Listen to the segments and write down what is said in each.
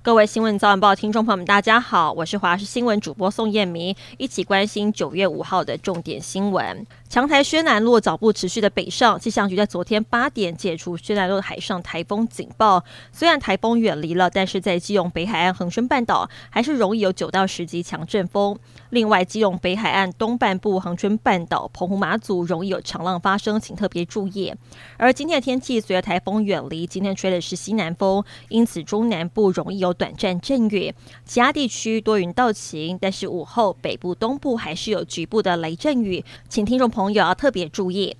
各位新闻早晚报听众朋友们，大家好，我是华视新闻主播宋燕明，一起关心九月五号的重点新闻。强台轩岚诺脚步持续的北上，气象局在昨天八点解除轩岚诺的海上台风警报。虽然台风远离了，但是在基隆北海岸恒春半岛还是容易有九到十级强阵风。另外，基隆北海岸东半部、恒春半岛、澎湖马祖容易有长浪发生，请特别注意。而今天的天气随着台风远离，今天吹的是西南风，因此中南部容易有短暂阵雨，其他地区多云到晴，但是午后北部、东部还是有局部的雷阵雨，请听众朋友要特别注意。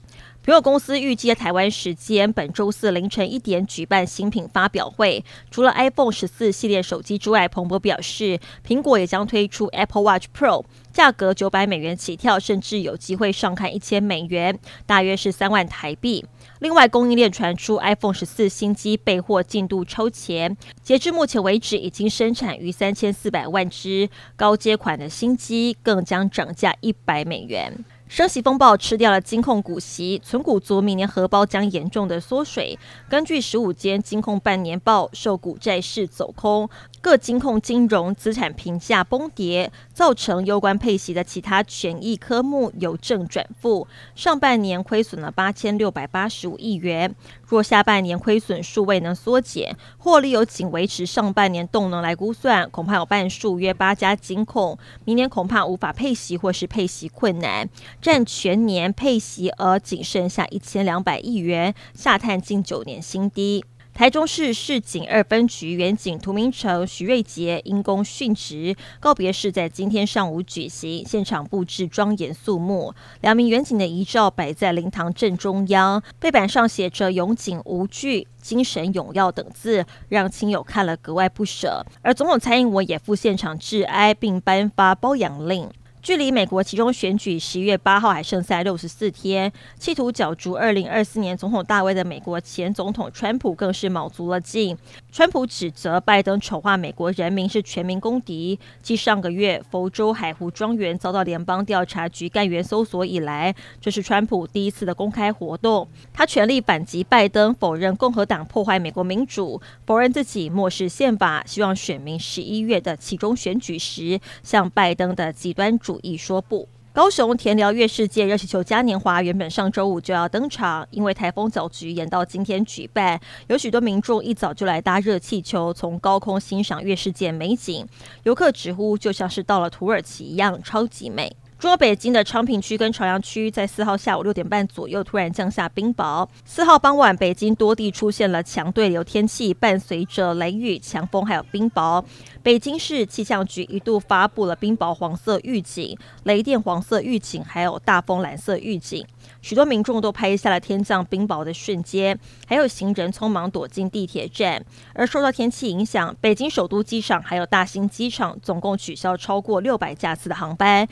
苹果公司预计台湾时间本周四凌晨一点举办新品发表会。除了 iPhone 十四系列手机之外，彭博表示，苹果也将推出 Apple Watch Pro，价格九百美元起跳，甚至有机会上看一千美元，大约是三万台币。另外，供应链传出 iPhone 十四新机备货进度超前，截至目前为止已经生产逾三千四百万只，高阶款的新机更将涨价一百美元。升息风暴吃掉了金控股息，存股族明年荷包将严重的缩水。根据十五间金控半年报，受股债市走空，各金控金融资产评价崩跌，造成攸关配息的其他权益科目由正转负，上半年亏损了八千六百八十五亿元。若下半年亏损数未能缩减，获利有仅维持上半年动能来估算，恐怕有半数约八家金控，明年恐怕无法配息或是配息困难。占全年配息额仅剩下一千两百亿元，下探近九年新低。台中市市警二分局员警涂明成、徐瑞杰因公殉职，告别式在今天上午举行，现场布置庄严肃穆。两名员警的遗照摆在灵堂正中央，背板上写着“勇警无惧，精神永耀”等字，让亲友看了格外不舍。而总统蔡英文也赴现场致哀，并颁发褒扬令。距离美国其中选举十一月八号还剩下六十四天，企图角逐二零二四年总统大位的美国前总统川普更是卯足了劲。川普指责拜登丑化美国人民是全民公敌。继上个月佛州海湖庄园遭到联邦调查局干员搜索以来，这是川普第一次的公开活动。他全力反击拜登，否认共和党破坏美国民主，否认自己漠视宪法，希望选民十一月的其中选举时向拜登的极端主已说不。高雄田寮月世界热气球嘉年华原本上周五就要登场，因为台风搅局延到今天举办。有许多民众一早就来搭热气球，从高空欣赏月世界美景。游客直呼就像是到了土耳其一样，超级美。中国北京的昌平区跟朝阳区在四号下午六点半左右突然降下冰雹。四号傍晚，北京多地出现了强对流天气，伴随着雷雨、强风还有冰雹。北京市气象局一度发布了冰雹黄色预警、雷电黄色预警，还有大风蓝色预警。许多民众都拍下了天降冰雹的瞬间，还有行人匆忙躲进地铁站。而受到天气影响，北京首都机场还有大兴机场总共取消超过六百架次的航班。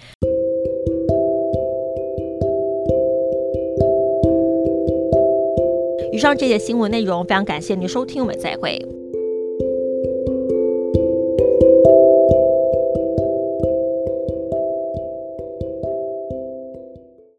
以上这些新闻内容，非常感谢您收听，我们再会。